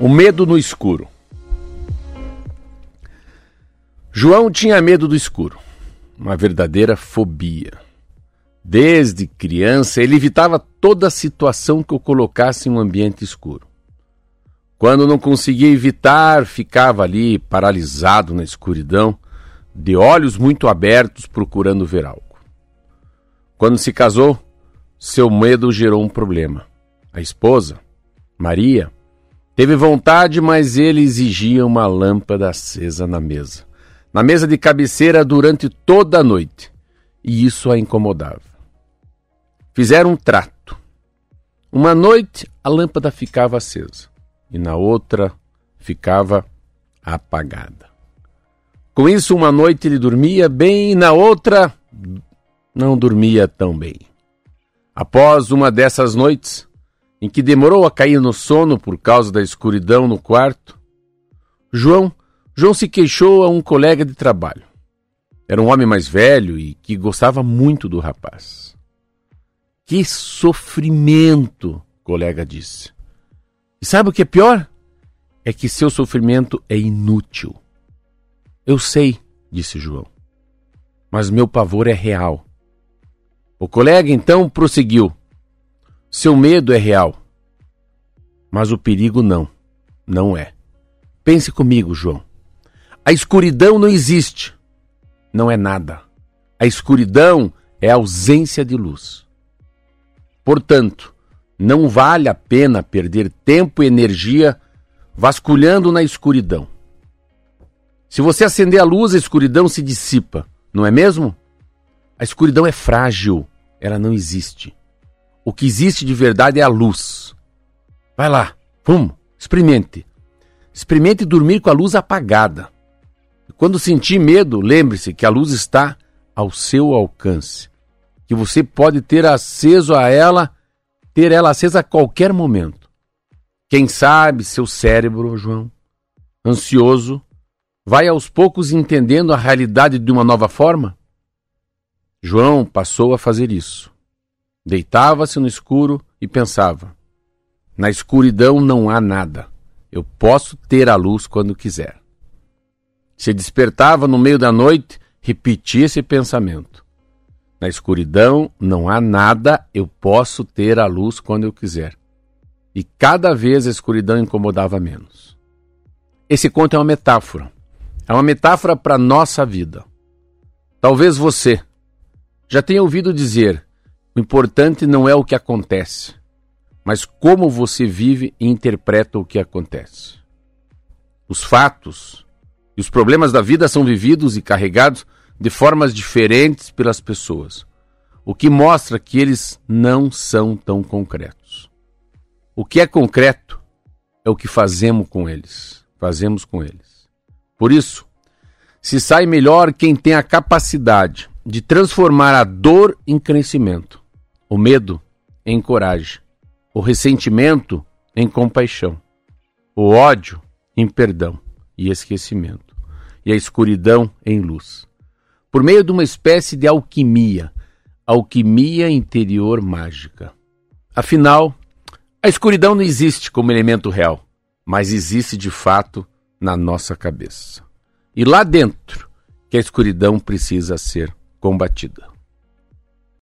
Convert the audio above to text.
O medo no escuro. João tinha medo do escuro, uma verdadeira fobia. Desde criança, ele evitava toda situação que o colocasse em um ambiente escuro. Quando não conseguia evitar, ficava ali paralisado na escuridão, de olhos muito abertos procurando ver algo. Quando se casou, seu medo gerou um problema. A esposa, Maria, Teve vontade, mas ele exigia uma lâmpada acesa na mesa. Na mesa de cabeceira durante toda a noite. E isso a incomodava. Fizeram um trato. Uma noite a lâmpada ficava acesa e na outra ficava apagada. Com isso, uma noite ele dormia bem e na outra não dormia tão bem. Após uma dessas noites, em que demorou a cair no sono por causa da escuridão no quarto, João, João se queixou a um colega de trabalho. Era um homem mais velho e que gostava muito do rapaz. Que sofrimento, colega disse. E sabe o que é pior? É que seu sofrimento é inútil. Eu sei, disse João, mas meu pavor é real. O colega então prosseguiu. Seu medo é real, mas o perigo não, não é. Pense comigo, João. A escuridão não existe, não é nada. A escuridão é ausência de luz. Portanto, não vale a pena perder tempo e energia vasculhando na escuridão. Se você acender a luz, a escuridão se dissipa, não é mesmo? A escuridão é frágil, ela não existe. O que existe de verdade é a luz. Vai lá, vamos, experimente. Experimente dormir com a luz apagada. Quando sentir medo, lembre-se que a luz está ao seu alcance, que você pode ter acesso a ela, ter ela acesa a qualquer momento. Quem sabe seu cérebro, João, ansioso, vai aos poucos entendendo a realidade de uma nova forma? João passou a fazer isso. Deitava-se no escuro e pensava: na escuridão não há nada. Eu posso ter a luz quando quiser. Se despertava no meio da noite, repetia esse pensamento. Na escuridão não há nada, eu posso ter a luz quando eu quiser. E cada vez a escuridão incomodava menos. Esse conto é uma metáfora. É uma metáfora para a nossa vida. Talvez você já tenha ouvido dizer o importante não é o que acontece, mas como você vive e interpreta o que acontece. Os fatos e os problemas da vida são vividos e carregados de formas diferentes pelas pessoas, o que mostra que eles não são tão concretos. O que é concreto é o que fazemos com eles, fazemos com eles. Por isso, se sai melhor quem tem a capacidade de transformar a dor em crescimento o medo em coragem, o ressentimento em compaixão, o ódio em perdão e esquecimento, e a escuridão em luz. Por meio de uma espécie de alquimia, alquimia interior mágica. Afinal, a escuridão não existe como elemento real, mas existe de fato na nossa cabeça. E lá dentro que a escuridão precisa ser combatida.